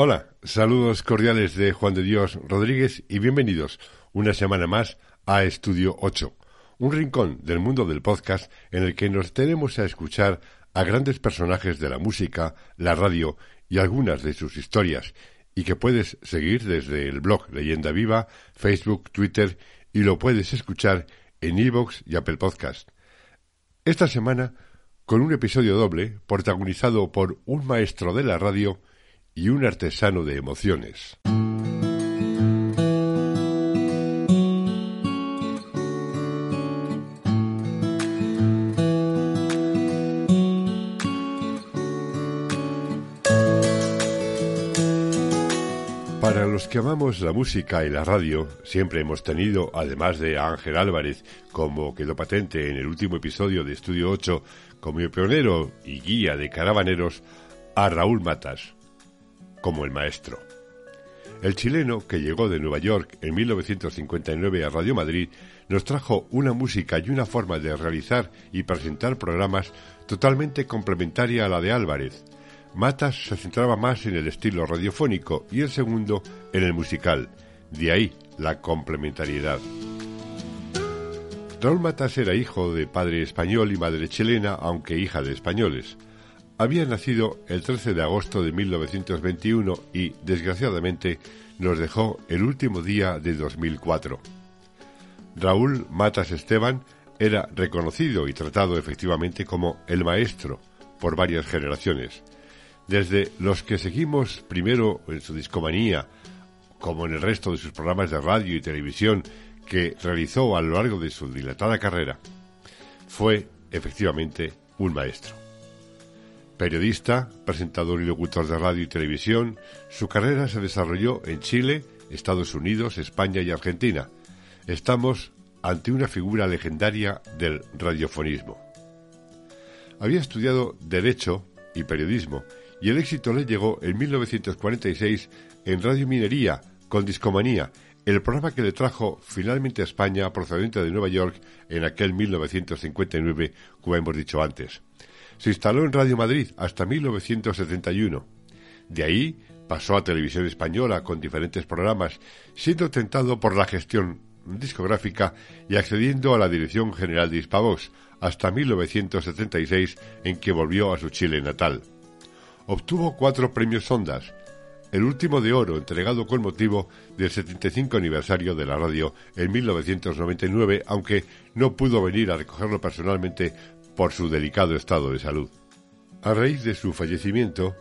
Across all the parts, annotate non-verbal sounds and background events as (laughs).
Hola, saludos cordiales de Juan de Dios Rodríguez y bienvenidos una semana más a Estudio 8, un rincón del mundo del podcast en el que nos tenemos a escuchar a grandes personajes de la música, la radio y algunas de sus historias, y que puedes seguir desde el blog Leyenda Viva, Facebook, Twitter y lo puedes escuchar en iVoox y Apple Podcast. Esta semana con un episodio doble protagonizado por un maestro de la radio y un artesano de emociones. Para los que amamos la música y la radio, siempre hemos tenido, además de Ángel Álvarez, como quedó patente en el último episodio de Estudio 8, como pionero y guía de caravaneros, a Raúl Matas, como el maestro. El chileno, que llegó de Nueva York en 1959 a Radio Madrid, nos trajo una música y una forma de realizar y presentar programas totalmente complementaria a la de Álvarez. Matas se centraba más en el estilo radiofónico y el segundo en el musical. De ahí la complementariedad. Raúl Matas era hijo de padre español y madre chilena, aunque hija de españoles. Había nacido el 13 de agosto de 1921 y, desgraciadamente, nos dejó el último día de 2004. Raúl Matas Esteban era reconocido y tratado efectivamente como el maestro por varias generaciones. Desde los que seguimos primero en su discomanía, como en el resto de sus programas de radio y televisión que realizó a lo largo de su dilatada carrera, fue efectivamente un maestro. Periodista, presentador y locutor de radio y televisión, su carrera se desarrolló en Chile, Estados Unidos, España y Argentina. Estamos ante una figura legendaria del radiofonismo. Había estudiado Derecho y Periodismo y el éxito le llegó en 1946 en Radio Minería con Discomanía, el programa que le trajo finalmente a España procedente de Nueva York en aquel 1959, como hemos dicho antes. Se instaló en Radio Madrid hasta 1971. De ahí pasó a Televisión Española con diferentes programas, siendo tentado por la gestión discográfica y accediendo a la dirección general de Hispavox hasta 1976 en que volvió a su Chile natal. Obtuvo cuatro premios Ondas, el último de oro entregado con motivo del 75 aniversario de la radio en 1999, aunque no pudo venir a recogerlo personalmente por su delicado estado de salud. A raíz de su fallecimiento,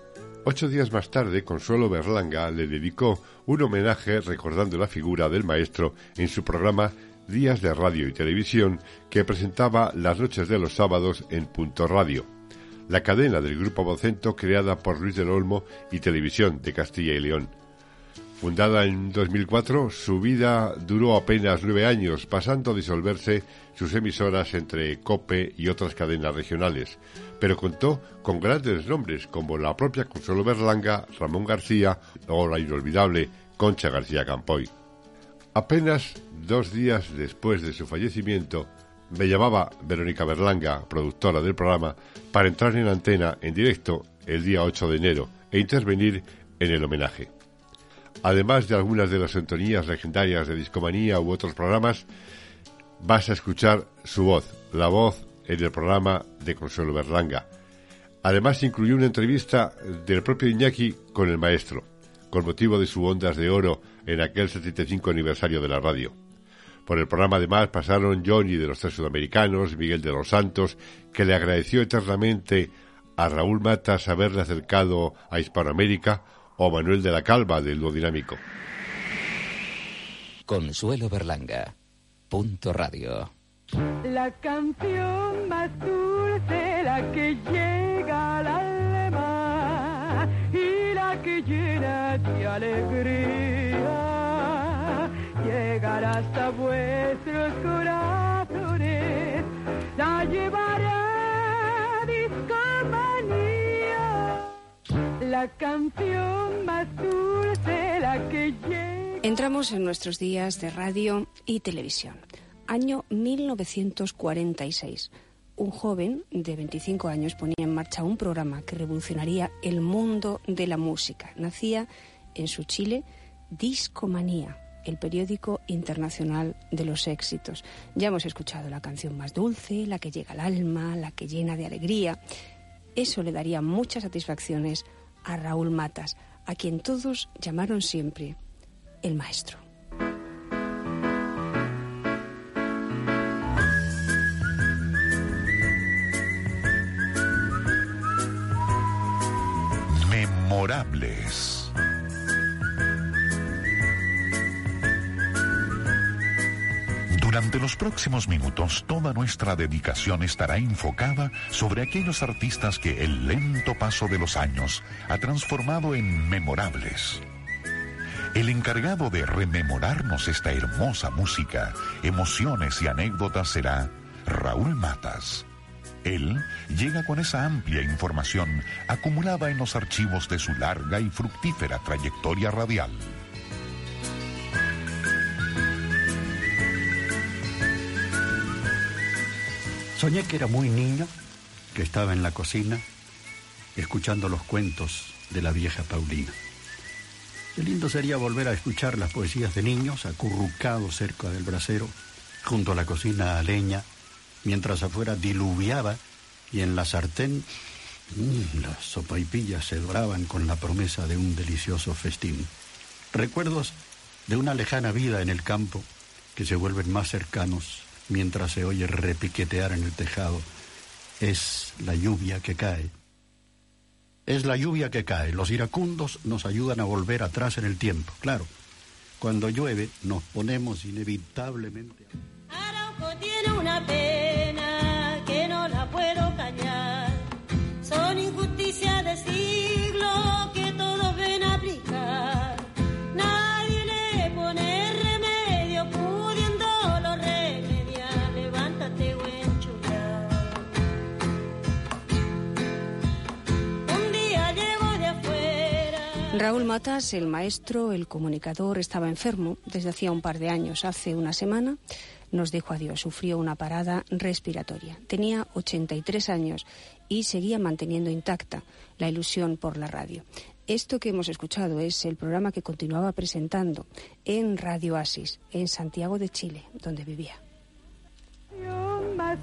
ocho días más tarde, Consuelo Berlanga le dedicó un homenaje recordando la figura del maestro en su programa Días de Radio y Televisión que presentaba las noches de los sábados en Punto Radio, la cadena del Grupo Vocento creada por Luis del Olmo y Televisión de Castilla y León. Fundada en 2004, su vida duró apenas nueve años, pasando a disolverse sus emisoras entre COPE y otras cadenas regionales, pero contó con grandes nombres como la propia Consuelo Berlanga, Ramón García o la inolvidable Concha García Campoy. Apenas dos días después de su fallecimiento, me llamaba Verónica Berlanga, productora del programa, para entrar en antena en directo el día 8 de enero e intervenir en el homenaje. Además de algunas de las sintonías legendarias de Discomanía u otros programas, vas a escuchar su voz, la voz en el programa de Consuelo Berlanga. Además incluyó una entrevista del propio Iñaki con el maestro, con motivo de su Ondas de Oro en aquel 75 aniversario de la radio. Por el programa además pasaron Johnny de los Tres Sudamericanos, Miguel de los Santos, que le agradeció eternamente a Raúl Matas haberle acercado a Hispanoamérica o Manuel de la Calva del Dúo Dinámico. Consuelo Berlanga. Punto Radio. La canción más dulce, la que llega al alma y la que que llena de alegría llegará hasta vuestros corazones, la llevará la canción más dulce, que llega. Entramos en nuestros días de radio y televisión. Año 1946 un joven de 25 años ponía en marcha un programa que revolucionaría el mundo de la música. Nacía en su Chile Discomanía, el periódico internacional de los éxitos. Ya hemos escuchado la canción más dulce, la que llega al alma, la que llena de alegría. Eso le daría muchas satisfacciones a Raúl Matas, a quien todos llamaron siempre el maestro. Memorables. Durante los próximos minutos, toda nuestra dedicación estará enfocada sobre aquellos artistas que el lento paso de los años ha transformado en memorables. El encargado de rememorarnos esta hermosa música, emociones y anécdotas será Raúl Matas. Él llega con esa amplia información acumulada en los archivos de su larga y fructífera trayectoria radial. Soñé que era muy niño, que estaba en la cocina, escuchando los cuentos de la vieja Paulina. Qué lindo sería volver a escuchar las poesías de niños, acurrucados cerca del brasero, junto a la cocina a leña, mientras afuera diluviaba y en la sartén mmm, las sopaipillas se doraban con la promesa de un delicioso festín. Recuerdos de una lejana vida en el campo que se vuelven más cercanos mientras se oye repiquetear en el tejado. Es la lluvia que cae. Es la lluvia que cae. Los iracundos nos ayudan a volver atrás en el tiempo. Claro, cuando llueve nos ponemos inevitablemente. Arauco tiene una pena Raúl Matas, el maestro, el comunicador, estaba enfermo desde hacía un par de años. Hace una semana nos dijo adiós. Sufrió una parada respiratoria. Tenía 83 años y seguía manteniendo intacta la ilusión por la radio. Esto que hemos escuchado es el programa que continuaba presentando en Radio Asis, en Santiago de Chile, donde vivía. más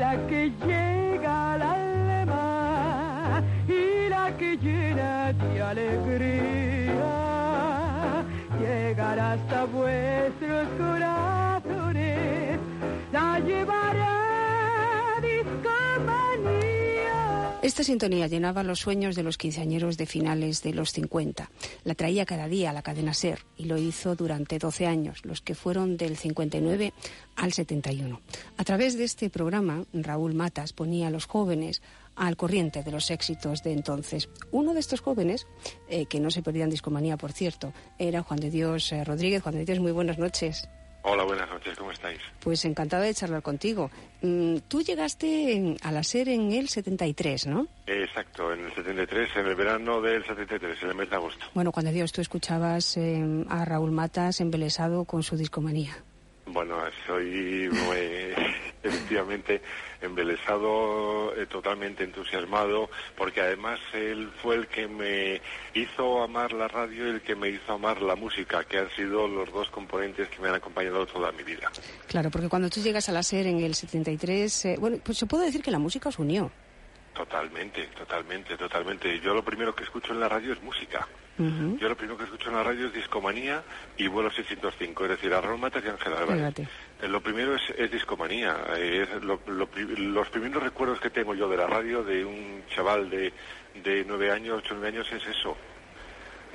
la que que llena de alegría. Llegará hasta vuestros corazones, la llevará Esta sintonía llenaba los sueños de los quinceañeros de finales de los 50. La traía cada día a la cadena Ser y lo hizo durante 12 años, los que fueron del 59 al 71. A través de este programa, Raúl Matas ponía a los jóvenes al corriente de los éxitos de entonces. Uno de estos jóvenes, eh, que no se perdían discomanía, por cierto, era Juan de Dios eh, Rodríguez. Juan de Dios, muy buenas noches. Hola, buenas noches, ¿cómo estáis? Pues encantada de charlar contigo. Mm, tú llegaste a la SER en el 73, ¿no? Exacto, en el 73, en el verano del 73, en el mes de agosto. Bueno, Juan de Dios, tú escuchabas eh, a Raúl Matas embelesado con su discomanía. Bueno, soy muy, (laughs) efectivamente embelesado, eh, totalmente entusiasmado, porque además él fue el que me hizo amar la radio y el que me hizo amar la música, que han sido los dos componentes que me han acompañado toda mi vida. Claro, porque cuando tú llegas a la SER en el 73, eh, bueno, pues se puede decir que la música os unió. Totalmente, totalmente, totalmente. Yo lo primero que escucho en la radio es música. Yo lo primero que escucho en la radio es discomanía y vuelo 605, es decir, a Raúl Matas y Ángel Álvarez. Eh, Lo primero es, es discomanía. eh, es lo- los primeros recuerdos que tengo yo de la radio de un chaval de, de nueve años, ocho nueve años, es eso.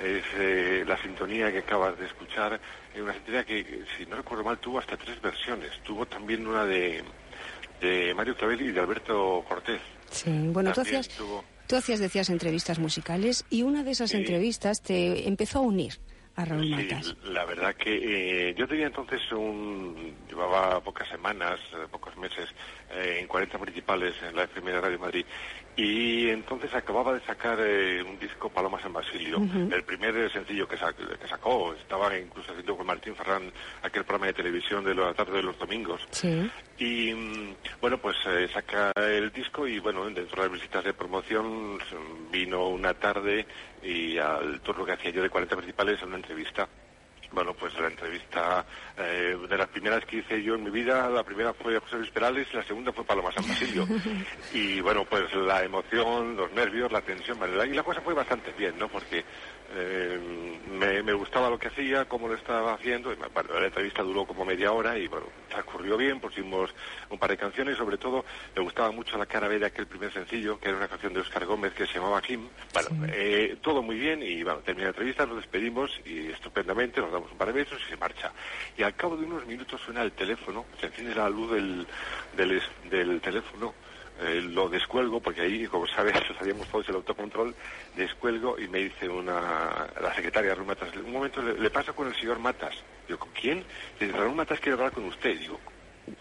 Es eh, la sintonía que acabas de escuchar. eh, una sintonía que, si no recuerdo mal, tuvo hasta tres versiones. Tuvo también una de, de Mario Clavel y de Alberto Cortés. Sí, bueno, tú hacías, tuvo- Tú hacías, decías, entrevistas musicales y una de esas Sí. entrevistas te empezó a unir a Raúl Sí, Matas. la verdad que eh, yo tenía entonces un... llevaba pocas semanas, eh, pocos meses, eh, en 40 municipales en la de Radio Madrid y entonces acababa de sacar eh, un disco Paloma San Basilio, el primer eh, sencillo que, sa- que sacó, estaba incluso haciendo con Martín Ferrán aquel programa de televisión de la tarde de los domingos. Sí. Y mm, bueno, pues eh, saca el disco y bueno, dentro de las visitas de promoción vino una tarde y al turno que hacía yo de 40 principales a una entrevista. Bueno, pues la entrevista eh, de las primeras que hice yo en mi vida, la primera fue José Luis Perales y la segunda fue Paloma San Basilio. (laughs) y bueno, pues la emoción, los nervios, la tensión, y la cosa fue bastante bien, ¿no? Porque eh, me, me gustaba lo que hacía, cómo lo estaba haciendo. y, bueno, la entrevista duró como media hora y bueno, transcurrió bien, pusimos un par de canciones, sobre todo me gustaba mucho la cara B de aquel primer sencillo, que era una canción de Oscar Gómez que se llamaba Kim. Bueno, eh, todo muy bien y bueno, termina la entrevista, nos despedimos y estupendamente, nos damos un par de besos y se marcha. Y al cabo de unos minutos suena el teléfono, se enciende la luz del, del, del teléfono eh, lo descuelgo porque ahí, como sabes, (laughs) sabíamos todos el autocontrol, descuelgo y me dice una, la secretaria Raúl Matas, un momento le, le paso con el señor Matas. Digo, ¿con quién? Dice, Raúl Matas quiere hablar con usted. Digo,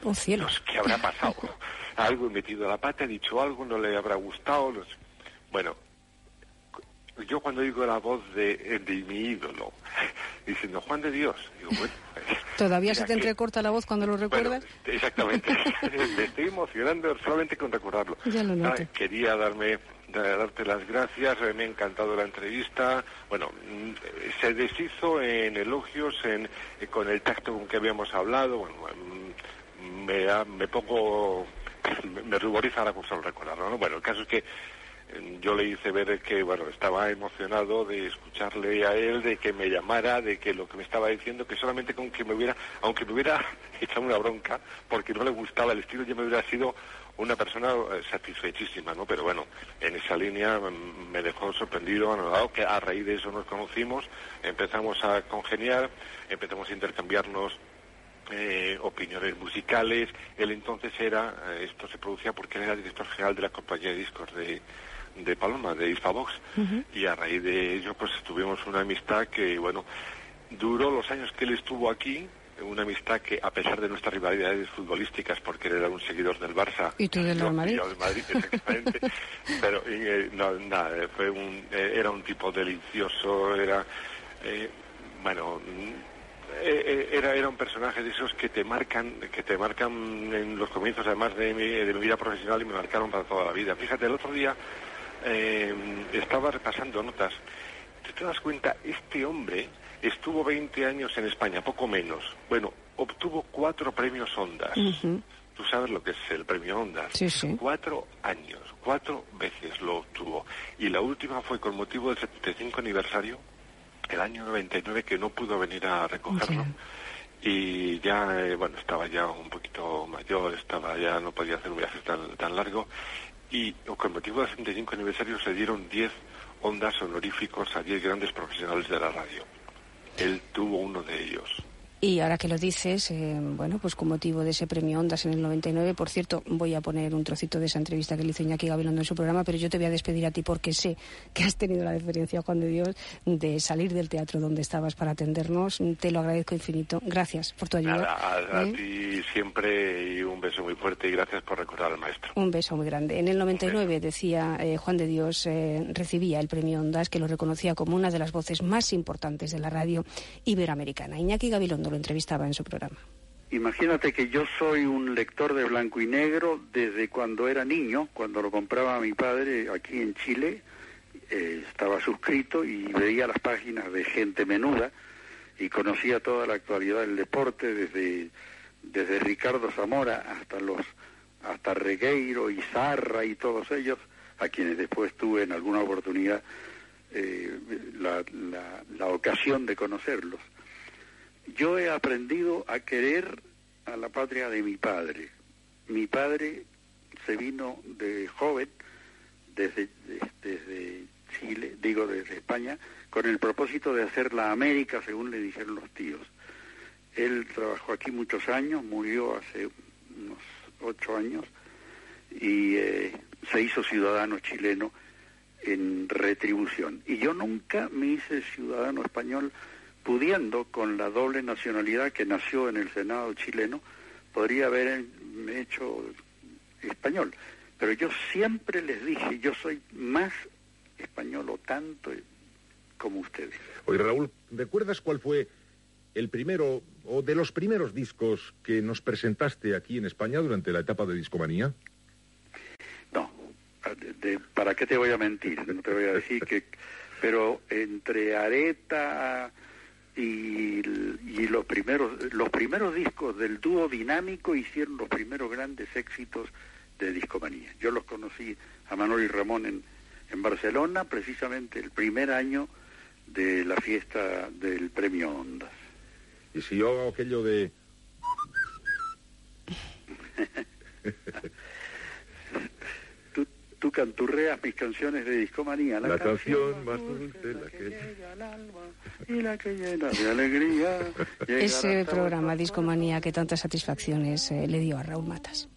Oh, cielos. "Dios, ¿qué habrá pasado? (laughs) algo he metido la pata, he dicho algo, no le habrá gustado. no sé". Bueno, yo cuando oigo la voz de, de mi ídolo (laughs) diciendo Juan de Dios, digo, bueno, ¿Todavía mira se te que- entrecorta la voz cuando lo recuerdas? Exactamente. (laughs) Me estoy emocionando solamente con recordarlo. Ya lo noto. Ah, Quería darme da- darte las gracias, eh, me ha encantado la entrevista. Bueno, mm, eh, se deshizo en elogios, en, eh, con el tacto con que habíamos hablado. Bueno, mm, me, me pongo, (laughs) me, ruboriza ahora con solo recordarlo. ¿no? Bueno, el caso es que eh, yo le hice ver que bueno estaba emocionado de escucharle a él, de que me llamara, de que lo que me estaba diciendo, que solamente con que me hubiera, aunque me hubiera (laughs) echado una bronca, porque no le gustaba el estilo, ya me hubiera sido una persona eh, satisfechísima, ¿no? Pero bueno, en esa línea mm, me dejó sorprendido, anodado, que a raíz de eso nos conocimos, empezamos a congeniar, empezamos a intercambiarnos eh, opiniones musicales. Él entonces era, eh, esto se producía porque él era director general de la compañía de discos de, de Paloma, de Isfavox, y a raíz de ello pues tuvimos una amistad que, bueno, duró los años que él estuvo aquí, una amistad que a pesar de nuestras rivalidades futbolísticas, porque él era un seguidor del Barça, Y tú del Madrid. yo del Madrid, exactamente, (laughs) pero eh, no, nada, eh, fue un, eh, era un tipo delicioso, era, eh, bueno, mm, eh, era, era un personaje de esos que te marcan, que te marcan en los comienzos además de mi, de mi vida profesional y me marcaron para toda la vida. Fíjate, el otro día eh, estaba repasando notas. ¿Te, te das cuenta? Este hombre estuvo 20 años en España, poco menos. Bueno, obtuvo cuatro premios Ondas. Ujú. Tú sabes lo que es el premio Ondas. Sí, sí. Cuatro años, cuatro veces lo obtuvo. Y la última fue con motivo del 75 aniversario, el año 99, que no pudo venir a recogerlo. Y ya, eh, bueno, estaba ya un poquito mayor, estaba ya, no podía hacer un viaje tan, tan largo. Y con motivo del 75 aniversario se dieron 10 ondas honoríficos a 10 grandes profesionales de la radio. Él tuvo uno de ellos. Y ahora que lo dices, eh, bueno, pues con motivo de ese premio Ondas en el 99, por cierto, voy a poner un trocito de esa entrevista que le hizo Iñaki Gabilondo en su programa, pero yo te voy a despedir a ti porque sé que has tenido la deferencia, Juan de Dios, de salir del teatro donde estabas para atendernos. Te lo agradezco infinito. Gracias por tu ayuda. Nada, a, a ¿eh? ti siempre y un beso muy fuerte y gracias por recordar al maestro. Un beso muy grande. En el 99, decía eh, Juan de Dios, eh, recibía el premio Ondas, que lo reconocía como una de las voces más importantes de la radio iberoamericana. Iñaki Gabilondo lo entrevistaba en su programa. Imagínate que yo soy un lector de blanco y negro desde cuando era niño, cuando lo compraba mi padre aquí en Chile, eh, estaba suscrito y veía las páginas de gente menuda y conocía toda la actualidad del deporte desde desde Ricardo Zamora hasta los hasta Regueiro y Zarra y todos ellos a quienes después tuve en alguna oportunidad eh, la, la ocasión de conocerlos yo he aprendido a querer a la patria de mi padre. Mi padre se vino de joven desde, de- desde Chile, digo desde España, con el propósito de hacer la América, según le dijeron los tíos. Él trabajó aquí muchos años, murió hace unos ocho años y eh, se hizo ciudadano chileno en retribución. Y yo nunca me hice ciudadano español pudiendo, con la doble nacionalidad que nació en el Senado chileno, podría haber hecho español. Pero yo siempre les dije, yo soy más español o tanto como ustedes. Oye, Raúl, ¿recuerdas cuál fue el primero o de los primeros discos que nos presentaste aquí en España durante la etapa de discomanía? No, de- de- ¿para qué te voy a mentir? No te voy a decir que... Pero entre Areta y, y los primeros los primeros discos del dúo dinámico hicieron los primeros grandes éxitos de discomanía. Yo los conocí a Manuel y Ramón en, en Barcelona, precisamente el primer año de la fiesta del Premio Ondas. Y si yo hago aquello de... (laughs) Tú, canturreas mis canciones de discomanía. La canción más dulce, la que... llega al alma y la que llena de alegría. (laughs) Ese programa Discomanía que tantas satisfacciones eh, le dio a Raúl Matas.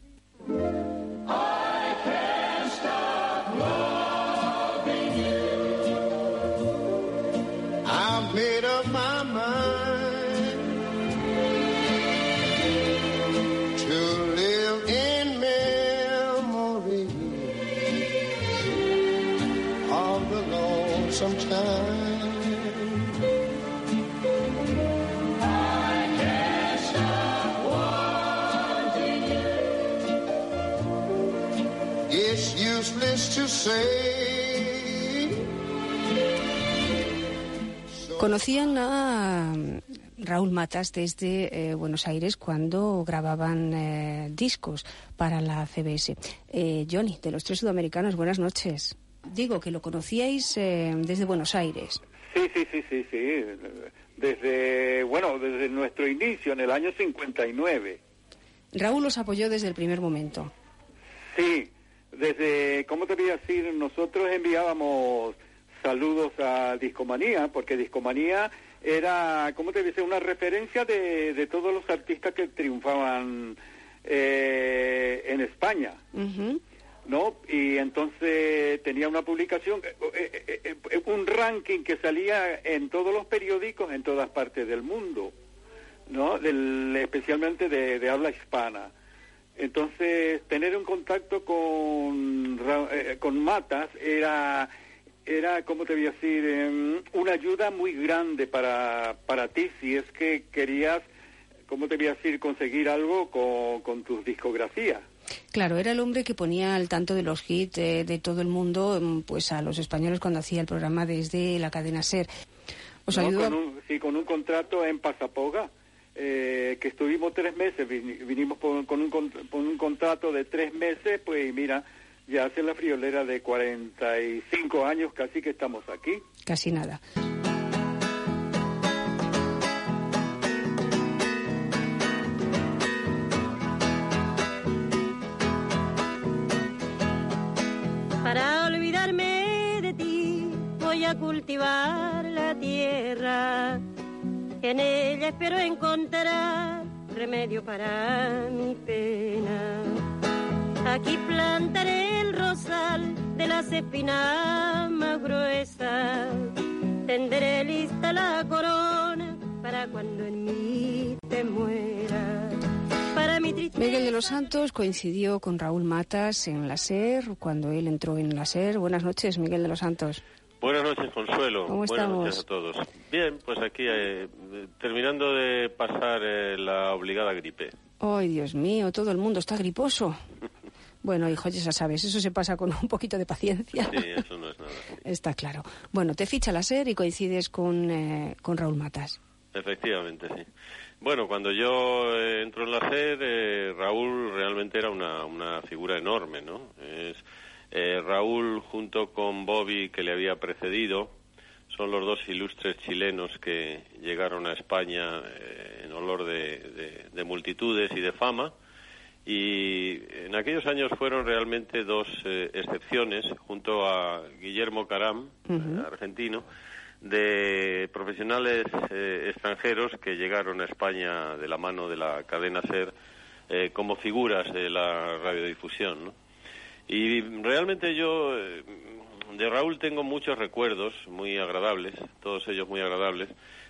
Conocían a mm, Raúl Matas desde eh, Buenos Aires cuando grababan eh, discos para la CBS. Eh, Johnny, de los tres sudamericanos, buenas noches. Digo que lo conocíais eh, desde Buenos Aires. Sí, sí, sí, sí, sí. Desde, bueno, desde nuestro inicio, en el año 59. Raúl los apoyó desde el primer momento. Sí, desde, ¿cómo te voy a decir? Nosotros enviábamos saludos a Discomanía, porque Discomanía era, ¿cómo te voy a decir? Una referencia de, de todos los artistas que triunfaban eh, en España. ¿no? Y entonces tenía una publicación, eh, eh, eh, eh, un ranking que salía en todos los periódicos en todas partes del mundo, ¿no? Del- especialmente de, de habla hispana. Entonces, tener un contacto con, eh, con Matas era, era, ¿cómo te voy a decir?, Em, una ayuda muy grande para, para ti si es que querías, ¿cómo te voy a decir?, conseguir algo con, con tus discografías. Claro, era el hombre que ponía al tanto de los hits eh, de todo el mundo, mm, pues a los españoles cuando hacía el programa desde la cadena Ser. Os ¿no? ayudó con un, sí, con un contrato en Pasapoga, eh, que estuvimos tres meses, vin- vinimos por- con, un, con, con un contrato de tres meses, pues mira, ya hace la friolera de 45 años casi que estamos aquí. casi nada. Para olvidarme de ti voy a cultivar la tierra. En ella espero encontrar remedio para mi pena. Aquí plantaré el rosal de las espinas más gruesas. Tenderé lista la corona para cuando en mí te muera. Para mi tristeza. Miguel de los Santos coincidió con Raúl Matas en la SER cuando él entró en la SER. Buenas noches, Miguel de los Santos. Buenas noches, Consuelo. ¿Cómo Buenas estamos? noches a todos. Bien, pues aquí eh, terminando de pasar eh, la obligada gripe. Ay, Dios mío, todo el mundo está griposo. (laughs) Bueno, hijo, ya sabes, eso se pasa con un poquito de paciencia. Sí, eso no es nada. Está claro. Bueno, te ficha la SER y coincides con, eh, con Raúl Matas. Efectivamente, sí. Bueno, cuando yo eh, entro en la SER, eh, Raúl realmente era una, una figura enorme, ¿no? Es, eh, Raúl, junto con Bobby, que le había precedido, son los dos ilustres chilenos que llegaron a España eh, en olor de, de- de multitudes y de fama. Y en aquellos años fueron realmente dos eh, excepciones, junto a Guillermo Caram, argentino, de profesionales eh, extranjeros que llegaron a España de la mano de la cadena SER eh, como figuras de la radiodifusión. ¿no? Y realmente yo, eh, de Raúl tengo muchos recuerdos muy agradables, todos ellos muy agradables,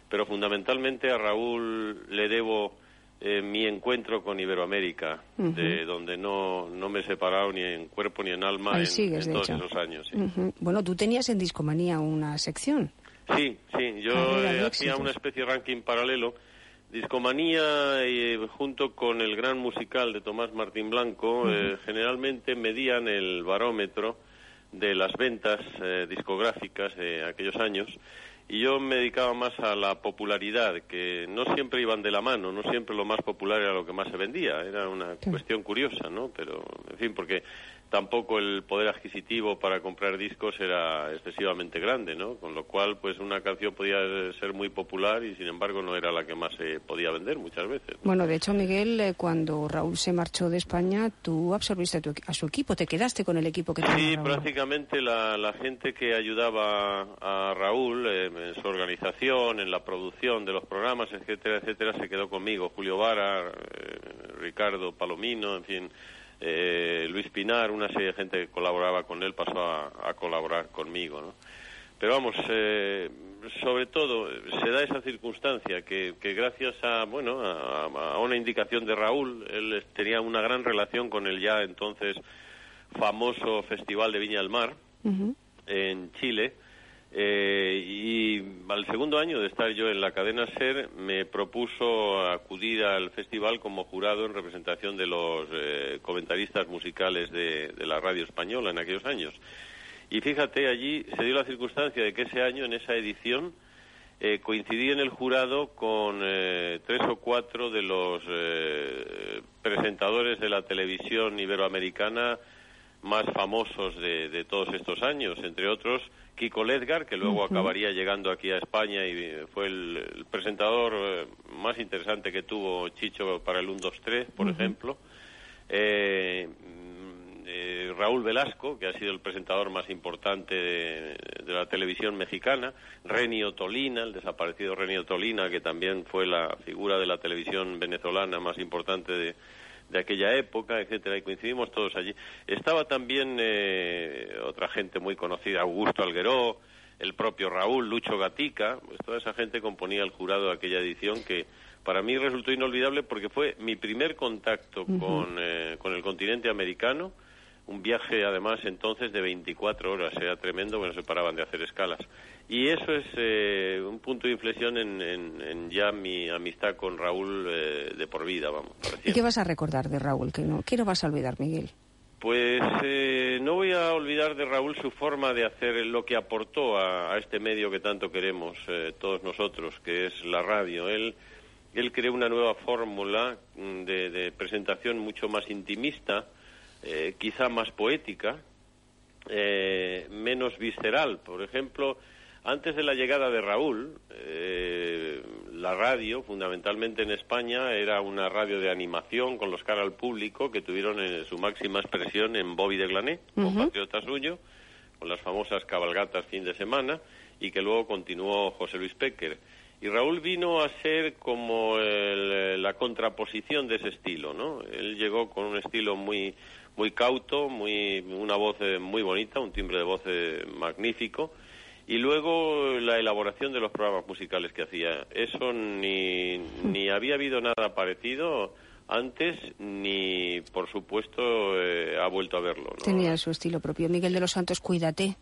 pero fundamentalmente a Raúl le debo eh, mi encuentro con Iberoamérica, de donde no, no me he separado ni en cuerpo ni en alma Ahí en, sigues, en de todos hecho. esos años. sí. Bueno, tú tenías en Discomanía una sección. Sí, sí, yo de eh, hacía una especie de ranking paralelo. Discomanía, eh, junto con el gran musical de Tomás Martín Blanco, eh, generalmente medían el barómetro de las ventas eh, discográficas de aquellos años. Y yo me dedicaba más a la popularidad, que no siempre iban de la mano, no siempre lo más popular era lo que más se vendía. Era una cuestión curiosa, ¿no? Pero, en fin, porque tampoco el poder adquisitivo para comprar discos era excesivamente grande, ¿no? Con lo cual, pues una canción podía ser muy popular y sin embargo no era la que más se podía vender muchas veces. Bueno, de hecho, Miguel, eh, cuando Raúl se marchó de España, tú absorbiste a, tu a su equipo, te quedaste con el equipo que tenía Sí, Raúl. prácticamente la, la gente que ayudaba a Raúl eh, en su organización, en la producción de los programas, etcétera, etcétera, se quedó conmigo. Julio Vara, eh, Ricardo Palomino, en fin, eh, Luis Pinar, una serie de gente que colaboraba con él pasó a, a colaborar conmigo, ¿no? Pero vamos, eh, sobre todo se da esa circunstancia que, que gracias a bueno a, a una indicación de Raúl, él tenía una gran relación con el ya entonces famoso Festival de Viña del Mar en Chile. Eh, y al segundo año de estar yo en la cadena SER me propuso acudir al festival como jurado en representación de los eh, comentaristas musicales de, la radio española en aquellos años. Y fíjate, allí se dio la circunstancia de que ese año, en esa edición, eh, coincidí en el jurado con eh, tres o cuatro de los eh, presentadores de la televisión iberoamericana más famosos de todos estos años, entre otros Kiko Ledgar, que luego acabaría llegando aquí a España y fue el, el presentador eh, más interesante que tuvo Chicho para el 1, 2, 3, por ejemplo. Eh, mm, eh, Raúl Velasco, que ha sido el presentador más importante de, de la televisión mexicana, Renio Tolina, el desaparecido Renio Tolina, que también fue la figura de la televisión venezolana más importante de, de aquella época, etcétera, y coincidimos todos allí. Estaba también eh, otra gente muy conocida, Augusto Algueró, el propio Raúl, Lucho Gatica, pues toda esa gente componía el jurado de aquella edición que para mí resultó inolvidable porque fue mi primer contacto con, eh, con el continente americano, un viaje además entonces de 24 horas, era tremendo, bueno, se paraban de hacer escalas. Y eso es eh, un punto de inflexión en, en- en ya mi amistad con Raúl eh, de por vida, vamos. ¿Y qué vas a recordar de Raúl? ¿Qué no, qué no vas a olvidar, Miguel? Pues eh, no voy a olvidar de Raúl su forma de hacer lo que aportó a, a este medio que tanto queremos eh, todos nosotros, que es la radio. Él, él creó una nueva fórmula mm, de, de presentación mucho más intimista, eh, quizá más poética, eh, menos visceral. Por ejemplo, antes de la llegada de Raúl, eh, la radio, fundamentalmente en España, era una radio de animación con los cara al público que tuvieron eh, su máxima expresión en Bobby de Glané, compatriota suyo, con las famosas cabalgatas fin de semana, y que luego continuó José Luis Péquer. Y Raúl vino a ser como el- la contraposición de ese estilo, ¿no? Él llegó con un estilo muy muy cauto, muy una voz eh, muy bonita, un timbre de voz eh, magnífico, y luego la elaboración de los programas musicales que hacía. Eso ni, ni había habido nada parecido antes, ni por supuesto eh, ha vuelto a verlo. Tenía su estilo propio. Miguel de los Santos, cuídate.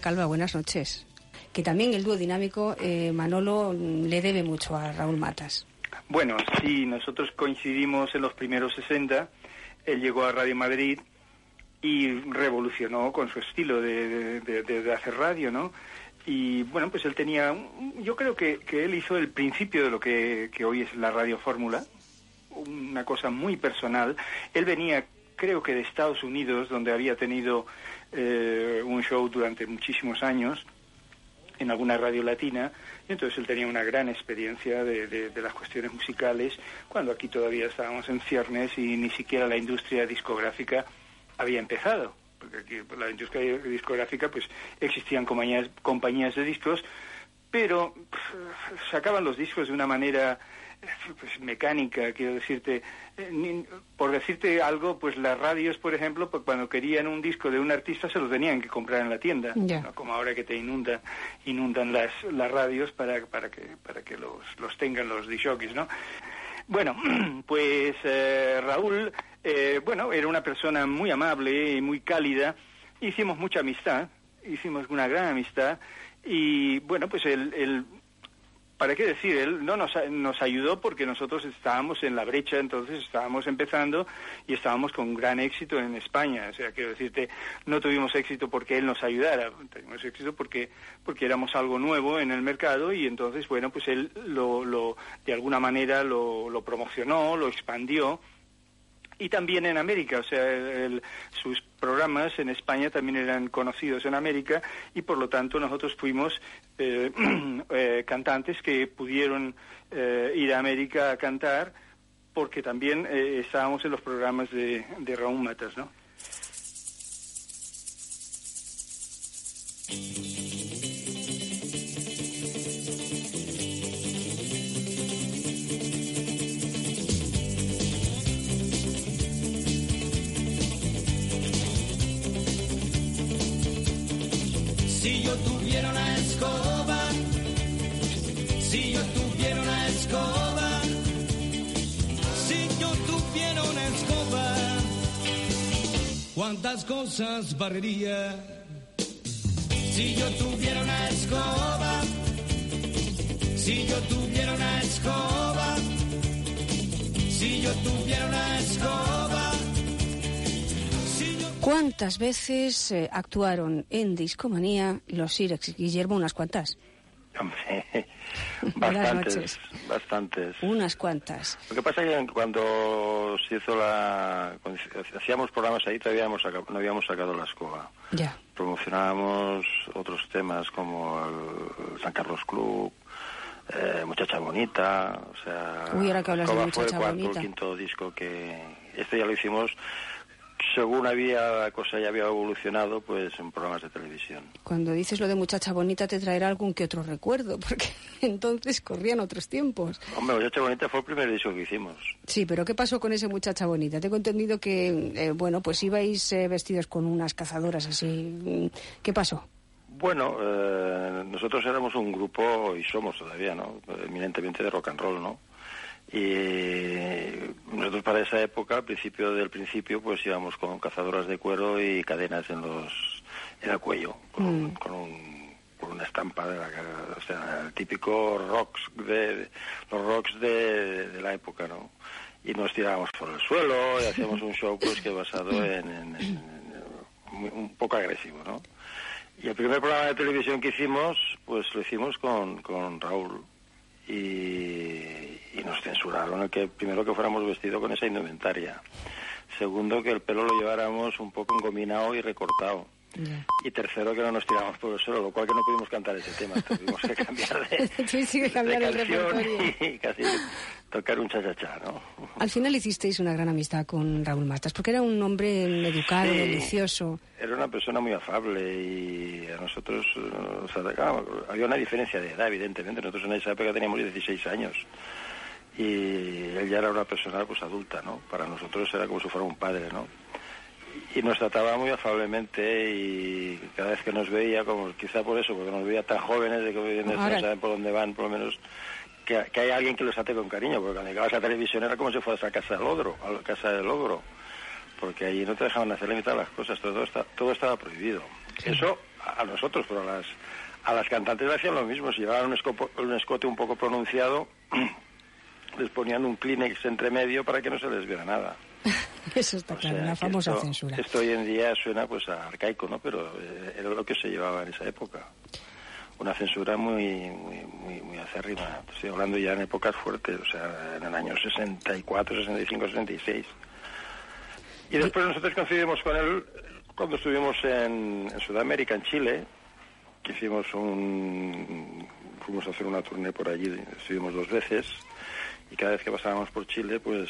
Calva, buenas noches. Que también el dúo dinámico, eh, Manolo mm, le debe mucho a Raúl Matas. Bueno, sí, nosotros coincidimos en los primeros 60. Él llegó a Radio Madrid y revolucionó con su estilo de, de- de- de hacer radio, ¿no? Y bueno, pues él tenía, yo creo que, que él hizo el principio de lo que, que hoy es la radio fórmula, una cosa muy personal. Él venía, creo que de Estados Unidos, donde había tenido eh, un show durante muchísimos años, en alguna radio latina, y entonces él tenía una gran experiencia de, de- las cuestiones musicales, cuando aquí todavía estábamos en ciernes y ni siquiera la industria discográfica había empezado. Porque aquí la industria discográfica, pues existían compañías, compañías de discos, pero sacaban los discos de una manera (laughs) pues mecánica, quiero decirte, eh, por decirte algo, pues las radios, por ejemplo, pues cuando querían un disco de un artista se lo tenían que comprar en la tienda, no como ahora que te inundan, inundan las, las radios para, para que, para que los, los tengan los disjockeys, ¿no? Bueno, (clears throat) pues eh, Raúl, eh, bueno, era una persona muy amable y muy cálida. Hicimos mucha amistad, hicimos una gran amistad y bueno, pues él, él ¿para qué decir? Él no nos, nos ayudó porque nosotros estábamos en la brecha, entonces estábamos empezando y estábamos con gran éxito en España. O sea, quiero decirte, no tuvimos éxito porque él nos ayudara, tuvimos éxito porque, porque éramos algo nuevo en el mercado y entonces, bueno, pues él lo, lo, de alguna manera lo, lo promocionó, lo expandió y también en América, o sea, el- sus programas en España también eran conocidos en América y por lo tanto nosotros fuimos eh, (clears throat) eh, cantantes que pudieron eh, ir a América a cantar porque también eh, estábamos en los programas de, de Raúl Matas, ¿no? Cuántas cosas barrería. Si yo tuviera una escoba, si yo tuviera una escoba, si yo tuviera una escoba, si yo ¿Cuántas veces eh, actuaron en Discomanía los Sirex? Guillermo, unas cuantas. Hombre, (laughs) bastantes, bastantes. Unas cuantas. Lo que pasa es que cuando se hizo la... hacíamos programas ahí todavía hemos no habíamos sacado la escoba. Ya. Promocionábamos otros temas como el San Carlos Club, eh, Muchacha Bonita, o sea... Uy, ahora que hablas de Escoba fue Muchacha el cuarto, Bonita. el quinto disco que... Este ya lo hicimos según había la cosa ya había evolucionado pues en programas de televisión. Cuando dices lo de muchacha bonita te traerá algún que otro recuerdo, (laughs) porque entonces corrían otros tiempos. Hombre, Muchacha Bonita fue el primer disco que hicimos. Sí, pero ¿qué pasó con ese muchacha bonita? Tengo entendido que, eh, bueno, pues ibais eh, vestidos con unas cazadoras así. Mm, ¿Qué pasó? Bueno, eh, nosotros éramos un grupo, y somos todavía, ¿no? Eminentemente de rock and roll, ¿no? Y nosotros para esa época, al principio del principio, pues íbamos con cazadoras de cuero y cadenas en los en el cuello, con, con un- con una estampa de la cara, o sea, el típico rocks de, los rocks de, de la época, ¿no? Y nos tirábamos por el suelo y hacíamos un show pues que basado (laughs) en, en- un poco agresivo, ¿no? Y el primer programa de televisión que hicimos, pues lo hicimos con, con Raúl. Y, y nos censuraron que primero que fuéramos vestidos con esa indumentaria. Segundo, que el pelo lo lleváramos un poco engominado y recortado. Y tercero, que no nos tiramos por el suelo, lo cual que no pudimos cantar ese tema. Tuvimos que cambiar de, (laughs) cambiar el repertorio. y casi tocar un chachachá, ¿no? Al final hicisteis una gran amistad con Raúl Matas, porque era un hombre educado, Sí. delicioso. Era una persona muy afable y a nosotros, eh, o sea, claro, había una diferencia de edad, evidentemente. Nosotros en esa época teníamos 16 años y él ya era una persona pues adulta, ¿no? Para nosotros era como si fuera un padre, ¿no? Y nos trataba muy afablemente y cada vez que nos veía, como quizá por eso, porque nos veía tan jóvenes de que no saben por dónde van, por lo menos que, que hay alguien que los trate con cariño, porque cuando llegabas a la televisión era como si fueras a casa del ogro, a la casa del ogro, porque allí no te dejaban hacer la mitad de las cosas, todo, está, todo estaba prohibido. Eso a, a nosotros, pero a las, a las cantantes le hacían lo mismo, si llevaban un, escopo- un escote un poco pronunciado, (clears throat) les ponían un Kleenex entre medio para que no se les viera nada. (laughs) Eso está claro, que famosa esto, censura. Esto hoy en día suena pues a arcaico, ¿no? Pero eh, era lo que se llevaba en esa época. Una censura muy, muy, muy, muy acérrima. Estoy hablando ya en épocas fuertes, o sea, en el año 64, 65, 66. Y después nosotros coincidimos con él cuando estuvimos en, en Sudamérica, en Chile, que hicimos un fuimos a hacer una tournée por allí, estuvimos dos veces y cada vez que pasábamos por Chile, pues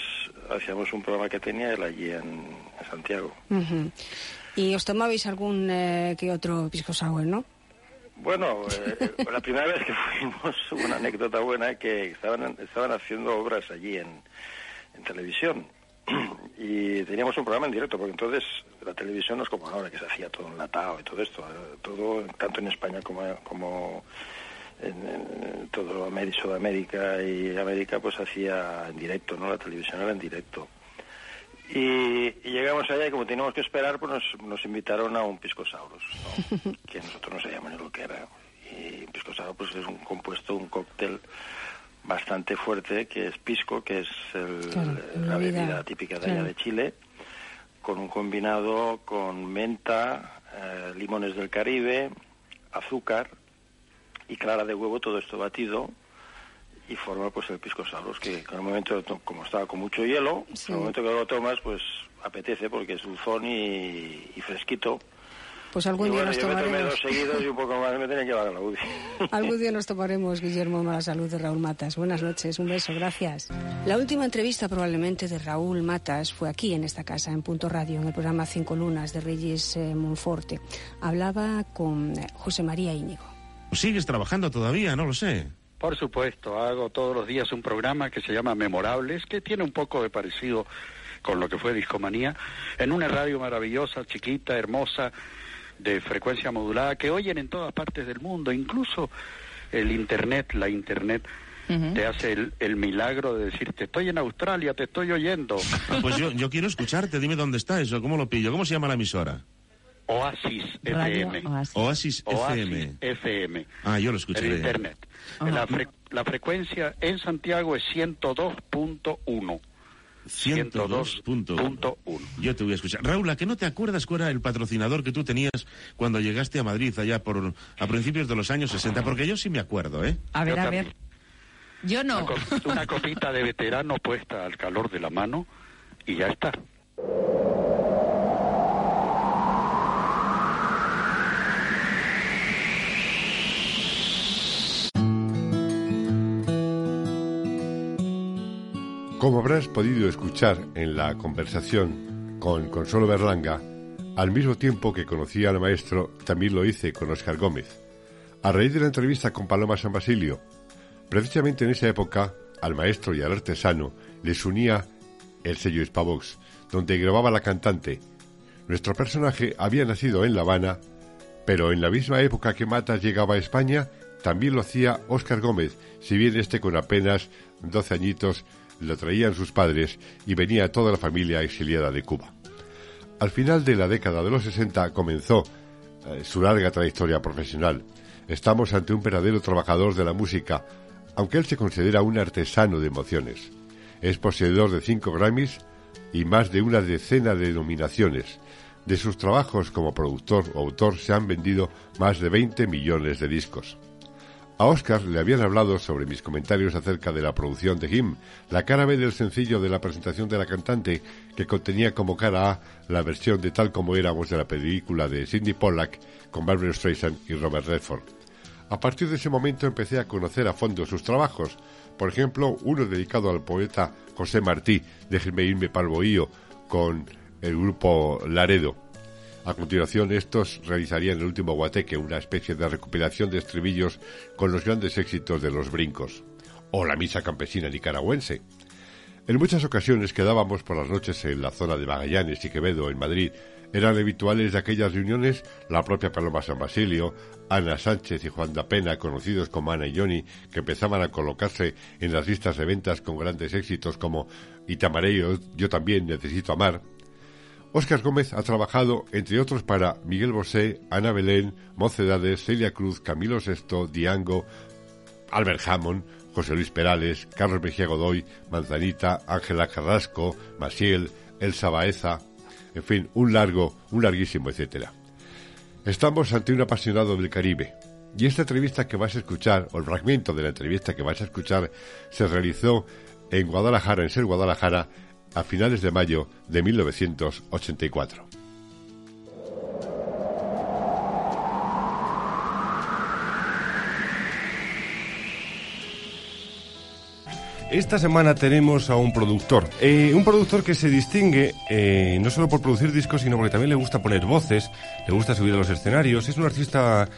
hacíamos un programa que tenía él allí en, en Santiago. ¿Y os tomabais algún eh, que otro pisco sour, no? Bueno, eh, la primera vez que (laughs) fuimos, una anécdota buena que estaban, estaban haciendo obras allí en, en televisión (clears throat) y teníamos un programa en directo, porque entonces la televisión no es como ahora, que se hacía todo enlatado y todo esto, todo tanto en España como, como en, en todo América, Sudamérica y América, pues hacía en directo, ¿no? La televisión era en directo. Y, y llegamos allá y como teníamos que esperar, pues nos, nos invitaron a un piscosaurus, ¿no? (laughs) que nosotros no sabíamos ni lo que era. Y piscosaurus pues es un compuesto, un cóctel bastante fuerte, que es pisco, que es el- Claro, la bebida, típica de allá de Chile, con un combinado con menta, eh, limones del Caribe, azúcar y clara de huevo, todo esto batido y forma pues el pisco sour, que en el momento, to- como estaba con mucho hielo, Sí. en el momento que lo tomas, pues apetece porque es dulzón y, y fresquito. Pues algún y día bueno, nos yo me tomé tomaremos. dos seguidos y un poco más me tenía que llevar a la UCI. (laughs) Algún día nos tomaremos, Guillermo Mala Salud de Raúl Matas. Buenas noches, un beso, gracias. La última entrevista probablemente de Raúl Matas fue aquí en esta casa, en Punto Radio, en el programa Cinco Lunas de Reyes eh, Monforte. Hablaba con eh, José María Íñigo. ¿Sigues trabajando todavía? No lo sé. Por supuesto, hago todos los días un programa que se llama Memorables, que tiene un poco de parecido con lo que fue Discomanía, en una radio maravillosa, chiquita, hermosa, de frecuencia modulada, que oyen en todas partes del mundo, incluso el Internet, la Internet. Te hace el, el milagro de decirte, estoy en Australia, te estoy oyendo. (laughs) Pues yo, yo quiero escucharte. Dime dónde está eso, cómo lo pillo. ¿Cómo se llama la emisora? Oasis Radio FM. Oasis. Oasis FM. FM. Ah, yo lo En escucharé. Internet. La, fre- la frecuencia en Santiago es 102.1. 102.1. Yo te voy a escuchar. Raúl, ¿a que no te acuerdas cuál era el patrocinador que tú tenías cuando llegaste a Madrid allá por a principios de los años 60? Porque yo sí me acuerdo, ¿eh? A ver, a ver. Yo no. Una, co- una copita de veterano puesta al calor de la mano y ya está. Como habrás podido escuchar en la conversación con Consuelo Berlanga, al mismo tiempo que conocí al maestro, también lo hice con Oscar Gómez. A raíz de la entrevista con Paloma San Basilio, precisamente en esa época, al maestro y al artesano les unía el sello Hispavox, donde grababa la cantante. Nuestro personaje había nacido en La Habana, pero en la misma época que Matas llegaba a España, también lo hacía Óscar Gómez, si bien este con apenas 12 añitos lo traían sus padres y venía toda la familia exiliada de Cuba. Al final de la década de los 60 comenzó eh, su larga trayectoria profesional. Estamos ante un verdadero trabajador de la música, aunque él se considera un artesano de emociones. Es poseedor de cinco Grammys y más de una decena de nominaciones. De sus trabajos como productor o autor se han vendido más de 20 millones de discos. A Oscar le habían hablado sobre mis comentarios acerca de la producción de Him, la cara B del sencillo de la presentación de la cantante, que contenía como cara A la versión de Tal como éramos de la película de Sidney Pollack con Barbara Streisand y Robert Redford. A partir de ese momento empecé a conocer a fondo sus trabajos, por ejemplo, uno dedicado al poeta José Martí, Déjenme irme pa'l bohío, con el grupo Laredo. A continuación, estos realizarían el último guateque, una especie de recopilación de estribillos con los grandes éxitos de los brincos, o la misa campesina nicaragüense. En muchas ocasiones quedábamos por las noches en la zona de Magallanes y Quevedo, en Madrid. Eran habituales de aquellas reuniones la propia Paloma San Basilio, Ana Sánchez y Juan da Pena, conocidos como Ana y Johnny, que empezaban a colocarse en las listas de ventas con grandes éxitos como Itamareo, Yo también necesito amar, Óscar Gómez ha trabajado, entre otros, para Miguel Bosé, Ana Belén, Mocedades, Celia Cruz, Camilo Sesto, Diango, Albert Hammond, José Luis Perales, Carlos Mejía Godoy, Manzanita, Ángela Carrasco, Masiel, Elsa Baeza, en fin, un largo, un larguísimo, etcétera. Estamos ante un apasionado del Caribe. Y esta entrevista que vas a escuchar, o el fragmento de la entrevista que vas a escuchar, se realizó en Guadalajara, en Ser Guadalajara, a finales de mayo de 1984. Esta semana tenemos a un productor. Eh, un productor que se distingue eh, no solo por producir discos, sino porque también le gusta poner voces, le gusta subir a los escenarios. Es un artista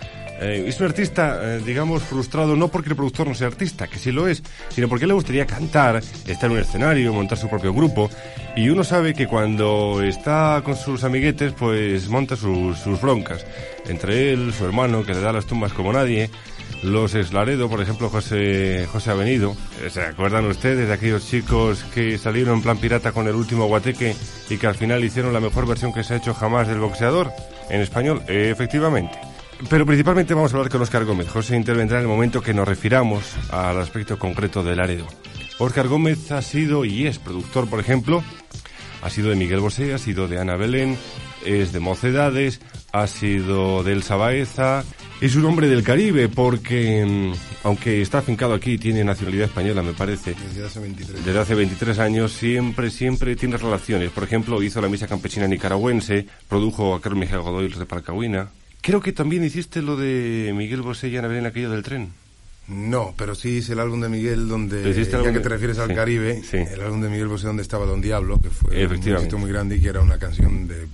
eh, es un artista, eh, digamos, frustrado no porque el productor no sea artista, que sí lo es, sino porque le gustaría cantar, estar en un escenario, montar su propio grupo. Y uno sabe que cuando está con sus amiguetes, pues monta sus, sus broncas. Entre él, su hermano, que le da las tumbas como nadie, los Eslaredo, por ejemplo, José, José Avenido. Eh, ¿Se acuerdan ustedes de aquellos chicos que salieron en plan pirata con el último guateque y que al final hicieron la mejor versión que se ha hecho jamás del boxeador? En español, Eh, efectivamente. Pero principalmente vamos a hablar con Oscar Gómez. José intervendrá en el momento que nos refiramos al aspecto concreto del Laredo. Oscar Gómez ha sido y es productor, por ejemplo, ha sido de Miguel Bosé, ha sido de Ana Belén, es de Mocedades, ha sido del Sabaeza, es un hombre del Caribe porque, mm, aunque está afincado aquí, tiene nacionalidad española, me parece. Desde hace 23 Desde hace 23 años siempre, siempre tiene relaciones. Por ejemplo, hizo la misa campesina nicaragüense, produjo a Carlos Miguel Godoy de Palcahuina. Creo que también hiciste lo de Miguel Bosé y Ana Belén, aquello del tren. No, pero sí hice el álbum de Miguel donde, ¿Lo hiciste el ya que de- te refieres al sí, Caribe, sí. el álbum de Miguel Bosé donde estaba Don Diablo, que fue un éxito muy grande y que era una canción de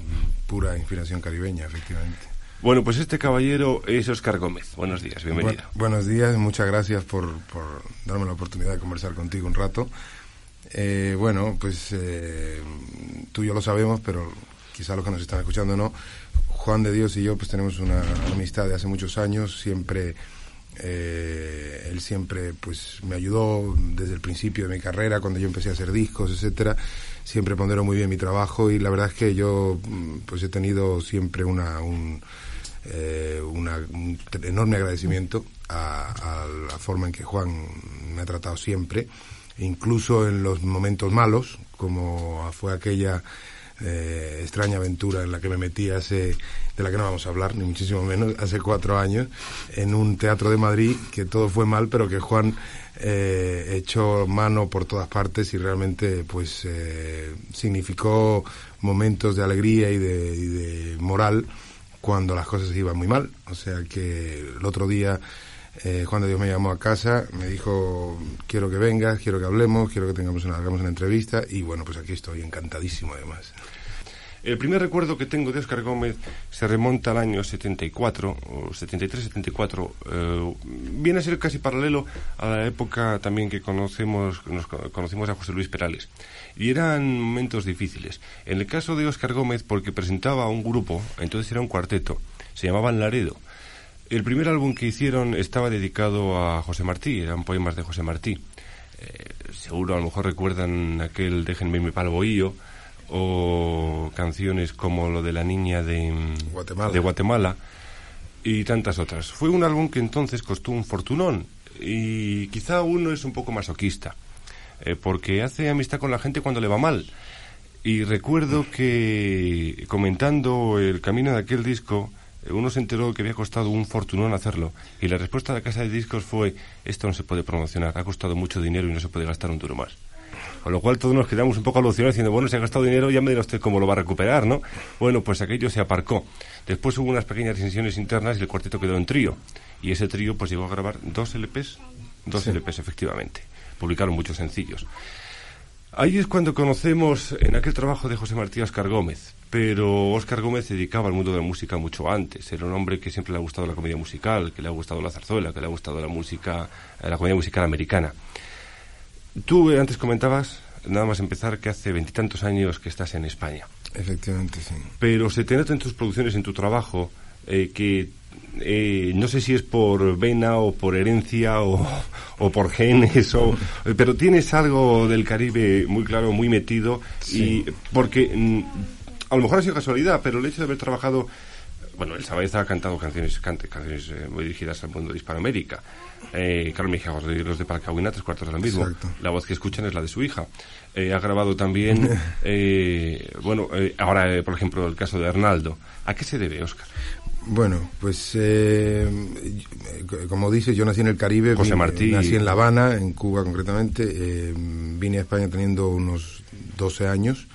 pura inspiración caribeña, efectivamente. Bueno, pues este caballero es Oscar Gómez. Buenos días, bienvenido. Bu- buenos días, muchas gracias por, por darme la oportunidad de conversar contigo un rato. Eh, bueno, pues eh, tú y yo lo sabemos, pero quizá los que nos están escuchando no. Juan de Dios y yo pues tenemos una amistad de hace muchos años, siempre eh, él siempre pues me ayudó desde el principio de mi carrera cuando yo empecé a hacer discos, etcétera. Siempre ponderó muy bien mi trabajo y la verdad es que yo mm, pues he tenido siempre una un, eh, una- un enorme agradecimiento a, a la forma en que Juan me ha tratado siempre, incluso en los momentos malos, como fue aquella eh, extraña aventura en la que me metí hace, de la que no vamos a hablar, ni muchísimo menos, hace cuatro años, en un teatro de Madrid, que todo fue mal, pero que Juan eh, echó mano por todas partes y realmente pues eh, significó momentos de alegría y de, y de moral cuando las cosas iban muy mal. O sea que el otro día eh, Juan de Dios me llamó a casa, me dijo quiero que vengas, quiero que hablemos, quiero que tengamos una, hagamos una entrevista y bueno, pues aquí estoy encantadísimo además. El primer recuerdo que tengo de Oscar Gómez se remonta al año 74, o 73-74. eh, viene a ser casi paralelo a la época también que conocemos, nos co- conocimos a José Luis Perales. Y eran momentos difíciles. En el caso de Oscar Gómez, porque presentaba un grupo, entonces era un cuarteto, se llamaban Laredo. El primer álbum que hicieron estaba dedicado a José Martí, eran poemas de José Martí. Eh, seguro a lo mejor recuerdan aquel Déjenme mi pal bohío o canciones como lo de la niña de mm, Guatemala. de Guatemala y tantas otras. Fue un álbum que entonces costó un fortunón y quizá uno es un poco masoquista eh, porque hace amistad con la gente cuando le va mal. Y recuerdo que comentando el camino de aquel disco, uno se enteró que había costado un fortunón hacerlo. Y la respuesta de la casa de discos fue, esto no se puede promocionar, ha costado mucho dinero y no se puede gastar un duro más. Con lo cual todos nos quedamos un poco alucinados diciendo, bueno, se ha gastado dinero, ya me dirá usted cómo lo va a recuperar, ¿no? Bueno, pues aquello se aparcó. Después hubo unas pequeñas disensiones internas y el cuarteto quedó en trío. Y ese trío pues llegó a grabar dos LPs, dos Sí. LPs efectivamente. Publicaron muchos sencillos. Ahí es cuando conocemos en aquel trabajo de José Martí Oscar Gómez. Pero Oscar Gómez se dedicaba al mundo de la música mucho antes. Era un hombre que siempre le ha gustado la comedia musical, que le ha gustado la zarzuela, que le ha gustado la música, la comedia musical americana. Tú eh, antes comentabas, nada más empezar, que hace veintitantos años que estás en España. Efectivamente, sí. Pero se te nota en tus producciones, en tu trabajo, eh, que eh, no sé si es por vena o por herencia o, o por genes, o, pero tienes algo del Caribe muy claro, muy metido, y porque mm, a lo mejor ha sido casualidad, pero el hecho de haber trabajado bueno, el Sabeza ha cantado canciones, cante, canciones eh, muy dirigidas al mundo de Hispanoamérica. Eh, Mejía de los de Palcahuina, tres cuartos de lo mismo. Exacto. La voz que escuchan es la de su hija. Eh, ha grabado también, (laughs) eh, bueno, ahora, por ejemplo, el caso de Arnaldo. ¿A qué se debe, Oscar? Bueno, pues eh, como dices, yo nací en el Caribe, José Martí. nací en La Habana, en Cuba concretamente, vine a España teniendo unos 12 años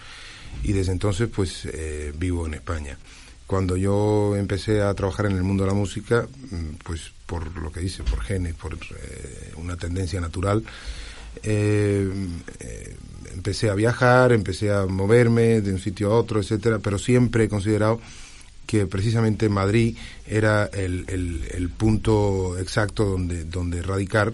y desde entonces pues eh, vivo en España. Cuando yo empecé a trabajar en el mundo de la música, mm, pues por lo que dice, por genes, por eh, una tendencia natural, eh, eh, empecé a viajar, empecé a moverme de un sitio a otro, etcétera, pero siempre he considerado que precisamente Madrid era el, el- el punto exacto donde, donde radicar,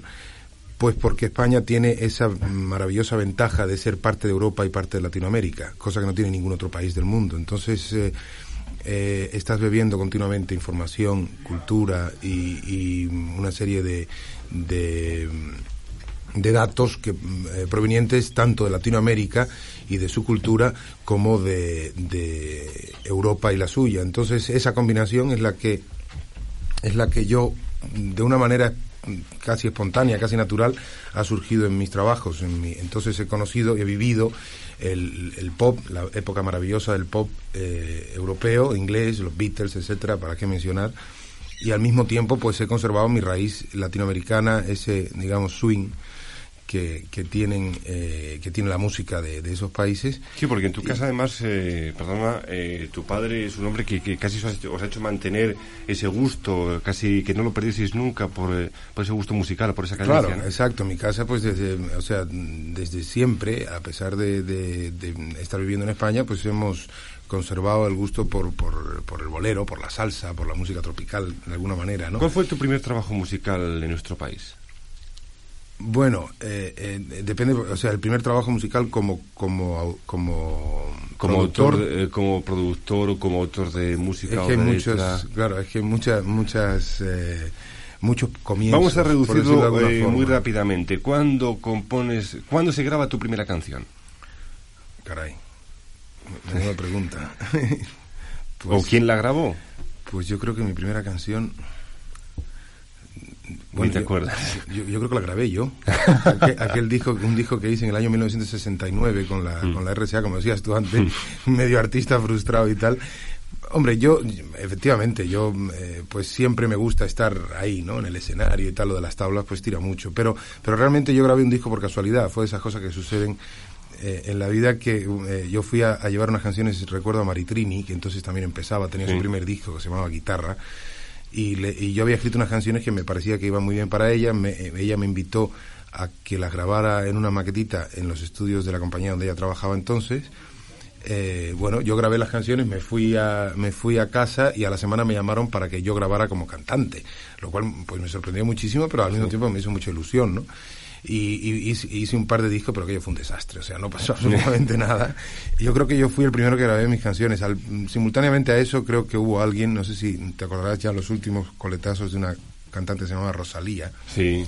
pues porque España tiene esa maravillosa ventaja de ser parte de Europa y parte de Latinoamérica, cosa que no tiene ningún otro país del mundo. Entonces, eh, eh, estás bebiendo continuamente información, cultura y, una serie de, de, de datos que, eh, provenientes tanto de Latinoamérica y de su cultura como de, de Europa y la suya. Entonces, esa combinación es la que es la que yo, de una manera casi espontánea, casi natural, ha surgido en mis trabajos. En mi- entonces he conocido y he vivido el, pop, la época maravillosa del pop eh, europeo, inglés, los Beatles, etcétera, para qué mencionar. Y al mismo tiempo, pues he conservado mi raíz latinoamericana, ese, digamos, swing que, que tienen eh, que tiene la música de, de esos países. Sí, porque en tu casa además, eh, perdona, eh, tu padre es un hombre que, que casi os ha, hecho, os ha hecho mantener ese gusto, casi que no lo perdieseis nunca por, eh, por ese gusto musical, por esa cadencia. Claro, ¿no? exacto. Mi casa, pues desde, o sea, desde siempre, a pesar de, de- de estar viviendo en España, pues hemos conservado el gusto por, por, por el bolero, por la salsa, por la música tropical, de alguna manera, ¿no? ¿Cuál fue tu primer trabajo musical en nuestro país? Bueno, eh, eh, depende, o sea, el primer trabajo musical como como como Como productor, autor, eh, como productor o como autor de música es o que hay de muchos, letra. claro, es que muchas muchas eh, muchos comienzos. Vamos a reducirlo eh, muy rápidamente. ¿Cuándo compones, cuándo se graba tu primera canción? Caray, menuda pregunta. (laughs) ¿O quién la grabó? Pues yo creo que mi primera canción. Ni te yo- acuerdas. Yo, yo creo que la grabé yo. Aquel, aquel disco, un disco que hice en el año 1969 con la, Mm. con la RCA, como decías tú antes, (laughs) medio artista frustrado y tal. Hombre, yo, efectivamente, yo, eh, pues siempre me gusta estar ahí, ¿no? En el escenario y tal, lo de las tablas, pues tira mucho. Pero, pero realmente yo grabé un disco por casualidad, fue de esas cosas que suceden eh, en la vida que eh, yo fui a, a llevar unas canciones, recuerdo a Maritrini, que entonces también empezaba, tenía Sí. su primer disco que se llamaba Guitarra, y, le- y yo había escrito unas canciones que me parecía que iban muy bien para ella, me- eh, ella me invitó a que las grabara en una maquetita en los estudios de la compañía donde ella trabajaba entonces. Eh, bueno, yo grabé las canciones, me fui a me fui a casa y a la semana me llamaron para que yo grabara como cantante, lo cual pues me sorprendió muchísimo, pero al mismo tiempo me hizo mucha ilusión, ¿no? Y, y hice, hice un par de discos, pero aquello fue un desastre, o sea, no pasó (laughs) absolutamente nada. Y yo creo que yo fui el primero que grabé mis canciones. Al- simultáneamente a eso creo que hubo alguien, no sé si te acordarás ya los últimos coletazos de una cantante que se llamaba Rosalía. Sí.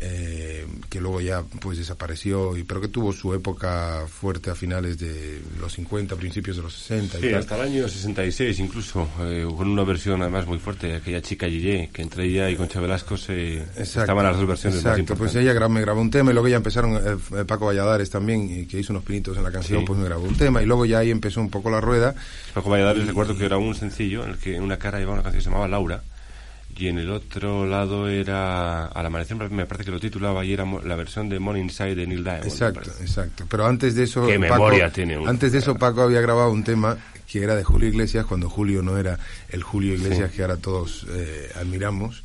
Eh, que luego ya pues desapareció, y, pero que tuvo su época fuerte a finales de los 50, principios de los 60 y tal. hasta el año 66 incluso, eh, con una versión además muy fuerte, aquella chica Gillé, que entre ella y Concha Velasco se Exacto, estaban las dos versiones más exacto. importantes. Pues ella gra- me grabó un tema y luego ya empezaron eh, eh, Paco Valladares también, y que hizo unos pinitos en la canción, Sí. pues me grabó un tema y luego ya ahí empezó un poco la rueda. Paco Valladares recuerdo que era un sencillo en el que en una cara llevaba una canción que se llamaba Laura y en el otro lado era Al amanecer me parece que lo titulaba y era la versión de Morning Side de Neil Diamond. Exacto, exacto. Pero antes de eso, Qué Paco, memoria tiene uno. antes de eso Paco había grabado un tema que era de Julio Iglesias cuando Julio no era el Julio Iglesias Sí. que ahora todos eh, admiramos,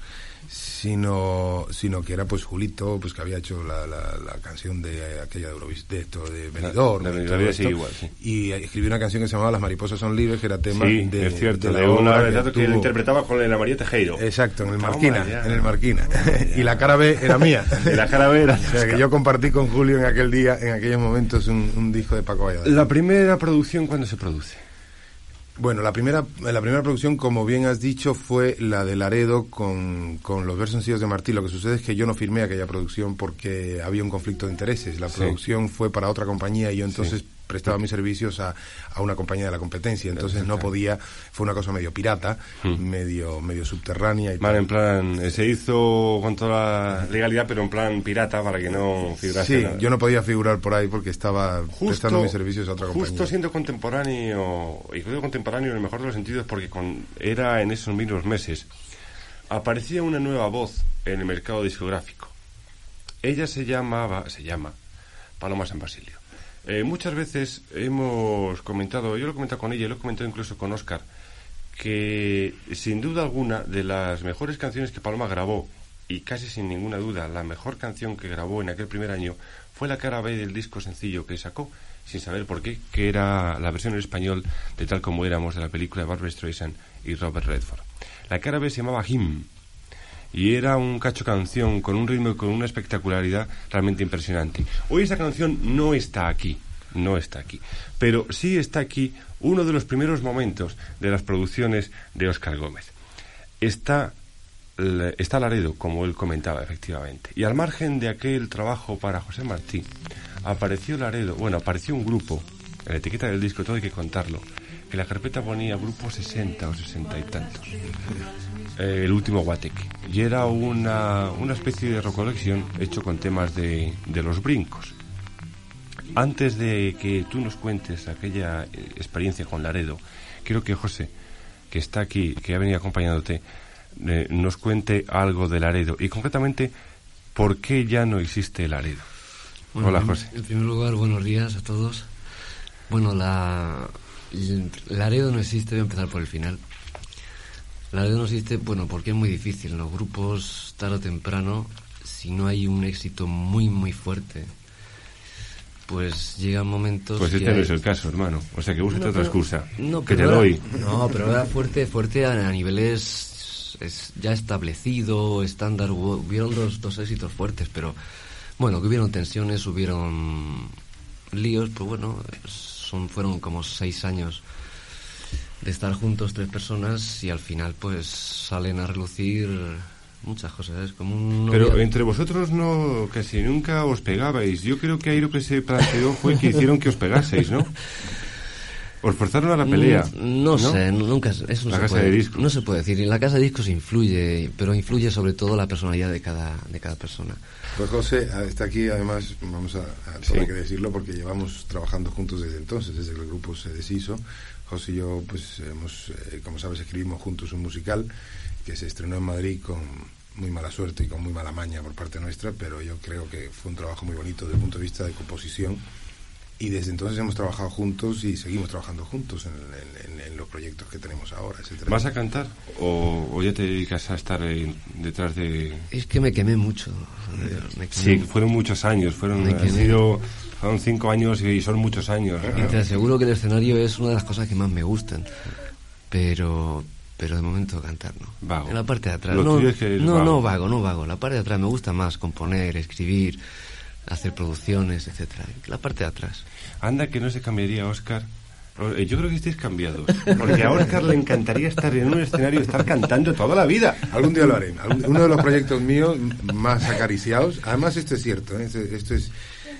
sino sino que era pues Julito, pues que había hecho la, la, la canción de aquella de Eurovis, de esto de Benidorm, de y Benidorm, todo sí, esto. igual, sí. y escribió una canción que se llamaba Las mariposas son libres, que era tema Sí, de, es cierto, de de, la una obra verdad que, lo tuvo- interpretaba con el María Tejero. Exacto, en el Toma Marquina, ya. en el Marquina. (laughs) y la cara B era mía. (laughs) Y la cara B era (laughs) O sea, que yo compartí con Julio en aquel día, en aquellos momentos, un, un disco de Paco Valladares. La primera producción, ¿cuándo se produce? Bueno, la primera, la primera producción, como bien has dicho, fue la de Laredo con, con los versos sencillos de Martí. Lo que sucede es que yo no firmé aquella producción porque había un conflicto de intereses. La Sí. producción fue para otra compañía y yo entonces Sí. Prestaba mis servicios a, a una compañía de la competencia. Entonces no podía, fue una cosa medio pirata, medio, medio subterránea y Vale, en plan, se hizo con toda la legalidad, pero en plan pirata para que no figurase Sí, nada. yo no podía figurar por ahí porque estaba prestando mis servicios a otra justo compañía. siendo contemporáneo, y creo contemporáneo en el mejor de los sentidos porque con, era en esos mismos meses, aparecía una nueva voz en el mercado discográfico. Ella se llamaba, se llama Paloma San Basilio. Eh, muchas veces hemos comentado, yo lo he comentado con ella, lo he comentado incluso con Oscar, que sin duda alguna de las mejores canciones que Paloma grabó y casi sin ninguna duda la mejor canción que grabó en aquel primer año fue la cara B del disco sencillo que sacó, sin saber por qué, que era la versión en español de Tal como éramos de la película de Barbara Streisand y Robert Redford. La cara B se llamaba Him y era un cacho canción con un ritmo y con una espectacularidad realmente impresionante. Hoy esa canción no está aquí, no está aquí, pero sí está aquí uno de los primeros momentos de las producciones de Oscar Gómez. Está está Laredo, como él comentaba, efectivamente. Y al margen de aquel trabajo para José Martí, apareció Laredo, bueno, apareció un grupo, en la etiqueta del disco, todo hay que contarlo, que la carpeta ponía grupo 60 o 60 y tantos. Eh, el último Guateque. Y era una, una especie de recolección hecho con temas de, de los brincos. Antes de que tú nos cuentes aquella eh, experiencia con Laredo, quiero que José, que está aquí, que ha venido acompañándote, eh, nos cuente algo de Laredo y concretamente por qué ya no existe Laredo. Bueno, Hola José. En primer lugar, buenos días a todos. Bueno, la Laredo no existe, voy a empezar por el final. Laredo no existe, bueno, porque es muy difícil. En los grupos, tarde o temprano, si no hay un éxito muy, muy fuerte, pues llegan momentos. Pues este no es el caso, hermano. O sea que No, otra excusa. No, que te doy. No, pero era fuerte, fuerte a, a niveles es ya establecido, estándar. Hubo- hubieron dos, dos éxitos fuertes, pero bueno, que hubieron tensiones, hubieron líos, pues bueno, son, fueron como seis años de estar juntos tres personas y al final pues salen a relucir muchas cosas, es como un... Pero entre vosotros no, casi nunca os pegabais. Yo creo que ahí lo que se planteó fue que hicieron que os pegaseis, ¿no? Os forzaron a la pelea. Mm, No, sé, no- nunca eso no La se casa puede, de discos. No se puede decir. En la casa de discos influye, pero influye sobre todo la personalidad de cada de cada persona. Pues José ah, está aquí, además, vamos a, a todo hay que decirlo, porque llevamos trabajando juntos desde entonces, desde que el grupo se deshizo. José y yo, pues, hemos, eh, como sabes, escribimos juntos un musical que se estrenó en Madrid con muy mala suerte y con muy mala maña por parte nuestra, pero yo creo que fue un trabajo muy bonito desde el punto de vista de composición. Y desde entonces hemos trabajado juntos y seguimos trabajando juntos en, en- en- en los proyectos que tenemos ahora, etcétera. ¿Vas a cantar o, o ya te dedicas a estar detrás de...? Es que me quemé mucho. me quemé Sí, fueron muchos años, fueron, Me sido, fueron cinco años y son muchos años. ¿no? Y te aseguro que el escenario es una de las cosas que más me gustan. Pero pero de momento cantar no. Vago. En la parte de atrás. Lo no, es que no, vago. no vago, no vago. La parte de atrás me gusta más componer, escribir, hacer producciones, etcétera. La parte de atrás. Anda que no se cambiaría Oscar. Eh, Yo creo que estáis cambiados. Porque a Oscar le encantaría estar en un escenario y estar cantando toda la vida. Algún día lo haré. Uno de los proyectos míos más acariciados. Además, esto es cierto. ¿eh? Esto, esto es.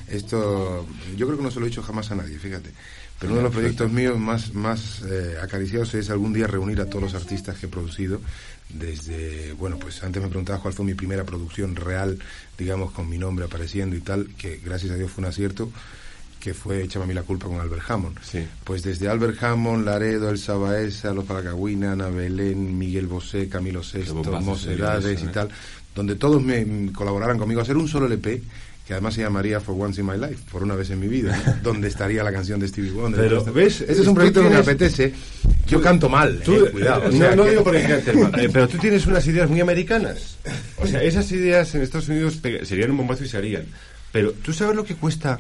Esto. Yo creo que no se lo he dicho jamás a nadie, fíjate. Pero uno de los proyectos míos más, más eh, acariciados es algún día reunir a todos los artistas que he producido. Desde. Bueno, pues antes me preguntabas cuál fue mi primera producción real, digamos, con mi nombre apareciendo y tal, que gracias a Dios fue un acierto que fue Échame a mí la culpa con Albert Hammond. Pues desde Albert Hammond, Laredo, El Sabaesa, Los Paracagüina, Ana Belén, Miguel Bosé, Camilo bombazo Mocedades eso, y ¿eh? tal, donde todos me colaboraran conmigo a hacer un solo LP que además se llamaría For Once in My Life, por una vez en mi vida, ¿no? (laughs) donde estaría la canción de Stevie Wonder. Pero, ¿ves? Ese es un Tú proyecto que me apetece. Yo canto mal, Tú, eh, cuidado. eh, o sea no, no que- digo por cantes mal, eh, pero tú tienes unas ideas muy americanas. O sea, esas ideas en Estados Unidos serían un bombazo y se harían. Pero tú sabes lo que cuesta,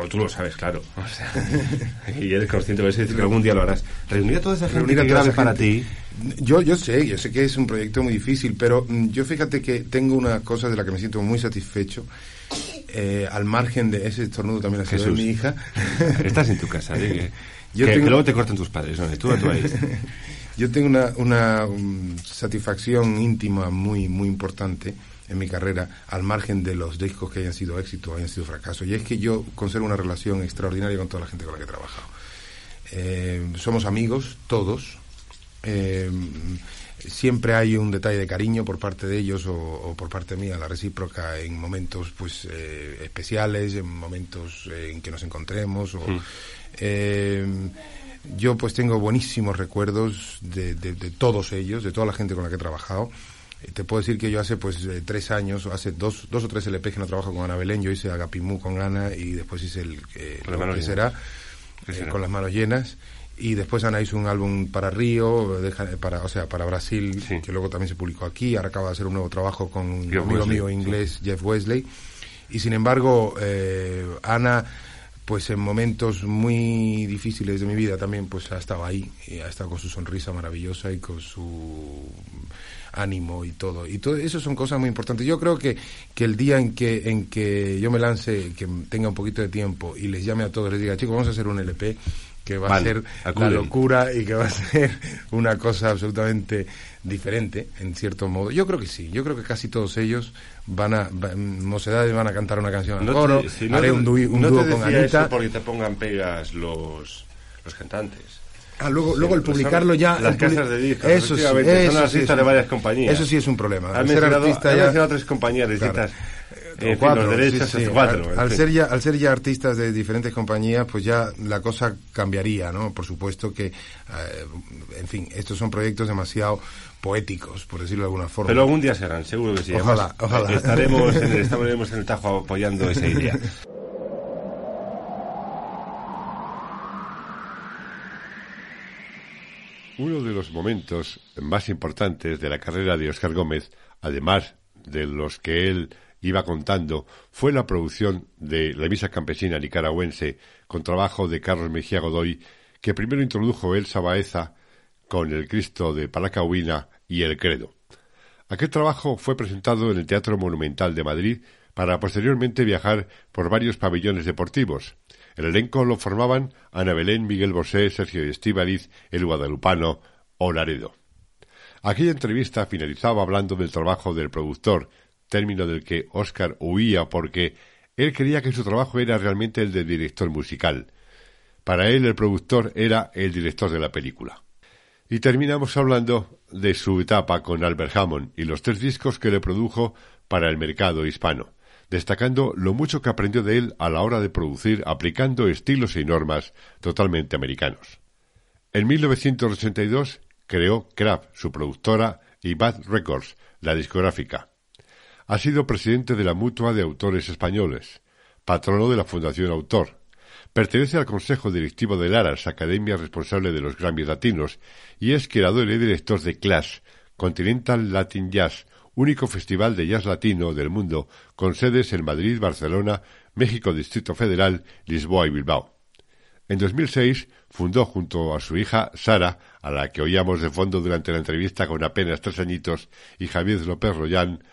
o tú lo sabes, claro. O sea, (laughs) y eres consciente de eso y que algún día lo harás. Reunir a toda esa gente que grabe para ti. Yo, yo sé, yo sé que es un proyecto muy difícil, pero mm, yo fíjate que tengo una cosa de la que me siento muy satisfecho, eh, al margen de ese estornudo también ha sido de mi hija. (laughs) Estás en tu casa, (laughs) ¿eh? que, Yo que- tengo- que luego te cortan tus padres, ¿no? Tú, tú ahí. (laughs) Yo tengo una, una um, satisfacción íntima muy, muy importante en mi carrera, al margen de los discos que hayan sido éxito o hayan sido fracaso. Y es que yo conservo una relación extraordinaria con toda la gente con la que he trabajado. Eh, somos amigos, todos. Eh, siempre hay un detalle de cariño por parte de ellos o, o por parte mía, la recíproca, en momentos pues eh, especiales, en momentos eh, en que nos encontremos. O, Mm. eh, yo pues tengo buenísimos recuerdos de, de- de todos ellos, de toda la gente con la que he trabajado. Eh, Te puedo decir que yo hace pues eh, tres años, o hace dos, dos o tres LPs que no trabajo con Ana Belén, yo hice Agapimú con Ana y después hice el eh, lo que llenas. será, ¿Qué eh, será? con las manos llenas y después Ana hizo un álbum para Río, deja- para, o sea, para Brasil, que luego también se publicó aquí. Ahora acaba de hacer un nuevo trabajo con un Jeff amigo Wesley, mío inglés, Jeff Wesley. Y sin embargo, eh, Ana, pues en momentos muy difíciles de mi vida también, pues ha estado ahí, y ha estado con su sonrisa maravillosa y con su ánimo y todo. Y todo eso son cosas muy importantes. Yo creo que, que el día en que, en que yo me lance, que tenga un poquito de tiempo y les llame a todos, les diga, chicos, vamos a hacer un LP que va Vale, a ser la acuden. locura y que va a (laughs) ser una cosa absolutamente diferente, en cierto modo. Yo creo que sí, yo creo que casi todos ellos van a, va- mocedades van a cantar una canción al No coro, te- si haré un, dúo- no con Anita. porque te pongan pegas los, los cantantes. Ah, luego, Sí, luego el publicarlo ya. Las casas de discos. Eso sí, eso son sí artistas es de un- varias compañías. Eso sí es un problema. Han mencionado, ya- mencionado tres compañías distintas. Fin, cuatro, los derechos sí, cuatro. Al, en al ser ya, al ser ya artistas de diferentes compañías, pues ya la cosa cambiaría, ¿no? Por supuesto que, eh, en fin, estos son proyectos demasiado poéticos, por decirlo de alguna forma. Pero algún día serán, seguro que sí. Ojalá, Además, ojalá. Estaremos en, el, (laughs) estaremos en el Tajo apoyando esa idea. Uno de los momentos más importantes de la carrera de Oscar Gómez, además de los que él iba contando, fue la producción de La Misa Campesina Nicaragüense con trabajo de Carlos Mejía Godoy, que primero introdujo Elsa Baeza con el Cristo de Palacahuina y el Credo. Aquel trabajo fue presentado en el Teatro Monumental de Madrid para posteriormente viajar por varios pabellones deportivos. El elenco lo formaban Ana Belén, Miguel Bosé, Sergio Estíbaliz, El Guadalupano o Laredo. Aquella entrevista finalizaba hablando del trabajo del productor, término del que Oscar huía porque él creía que su trabajo era realmente el de director musical. Para él el productor era el director de la película. Y terminamos hablando de su etapa con Albert Hammond y los tres discos que le produjo para el mercado hispano, destacando lo mucho que aprendió de él a la hora de producir aplicando estilos y normas totalmente americanos. En 1982 creó Kraft, su productora, y Bad Records, la discográfica. Ha sido presidente de la Mutua de Autores Españoles, patrono de la Fundación Autor, Pertenece al Consejo Directivo de Laras, academia responsable de los Grammys Latinos, y es creador y director de Clash, Continental Latin Jazz, único festival de jazz latino del mundo, con sedes en Madrid, Barcelona, México Distrito Federal, Lisboa y Bilbao. En 2006 fundó junto a su hija Sara, a la que oíamos de fondo durante la entrevista con apenas tres añitos, y Javier López Royán,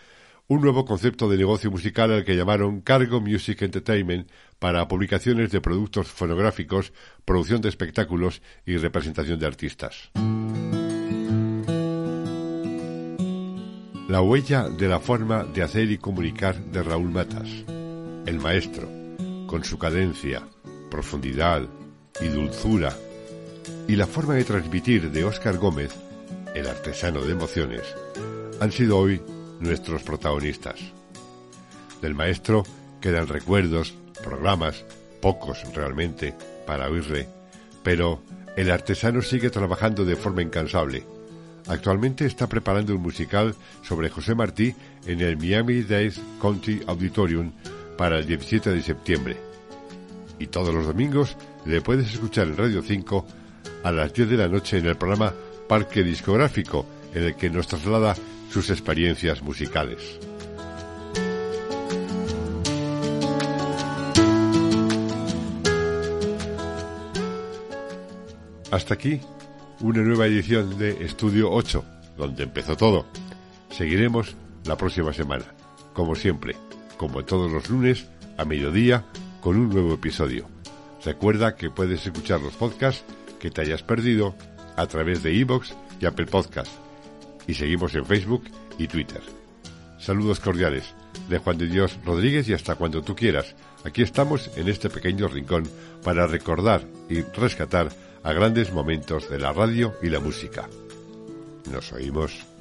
un nuevo concepto de negocio musical al que llamaron Cargo Music Entertainment para publicaciones de productos fonográficos, producción de espectáculos y representación de artistas. La huella de la forma de hacer y comunicar de Raúl Matas, el maestro, con su cadencia, profundidad y dulzura, y la forma de transmitir de Óscar Gómez, el artesano de emociones, han sido hoy nuestros protagonistas. Del maestro quedan recuerdos, programas, pocos realmente, para oírle, pero el artesano sigue trabajando de forma incansable. Actualmente está preparando un musical sobre José Martí en el Miami-Dade County Auditorium para el 17 de septiembre. Y todos los domingos le puedes escuchar en Radio 5 a las 10 de la noche en el programa Parque Discográfico, en el que nos traslada sus experiencias musicales. Hasta aquí una nueva edición de Estudio 8, donde empezó todo. Seguiremos la próxima semana, como siempre, como todos los lunes, a mediodía, con un nuevo episodio. Recuerda que puedes escuchar los podcasts que te hayas perdido a través de iVoox y Apple Podcasts. Y seguimos en Facebook y Twitter. Saludos cordiales de Juan de Dios Rodríguez y hasta cuando tú quieras. Aquí estamos en este pequeño rincón para recordar y rescatar a grandes momentos de la radio y la música. Nos oímos.